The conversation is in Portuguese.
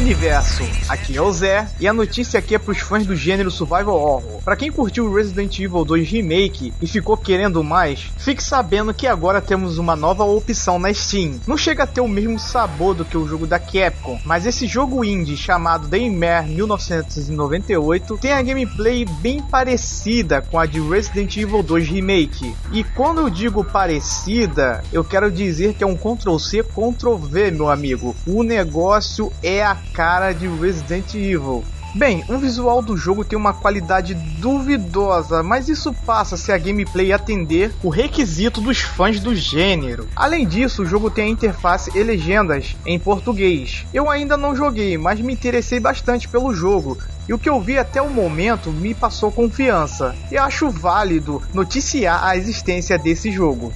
universo! Aqui é o Zé e a notícia aqui é pros fãs do gênero Survival Horror. Para quem curtiu Resident Evil 2 Remake e ficou querendo mais, fique sabendo que agora temos uma nova opção na Steam. Não chega a ter o mesmo sabor do que o jogo da Capcom, mas esse jogo indie chamado Daymare 1998 tem a gameplay bem parecida com a de Resident Evil 2 Remake. E quando eu digo parecida, eu quero dizer que é um Ctrl C, Ctrl V, meu amigo. O negócio é a cara de Resident Evil. Bem, o visual do jogo tem uma qualidade duvidosa, mas isso passa se a gameplay atender o requisito dos fãs do gênero. Além disso, o jogo tem a interface e legendas em português. Eu ainda não joguei, mas me interessei bastante pelo jogo. E o que eu vi até o momento me passou confiança. E acho válido noticiar a existência desse jogo.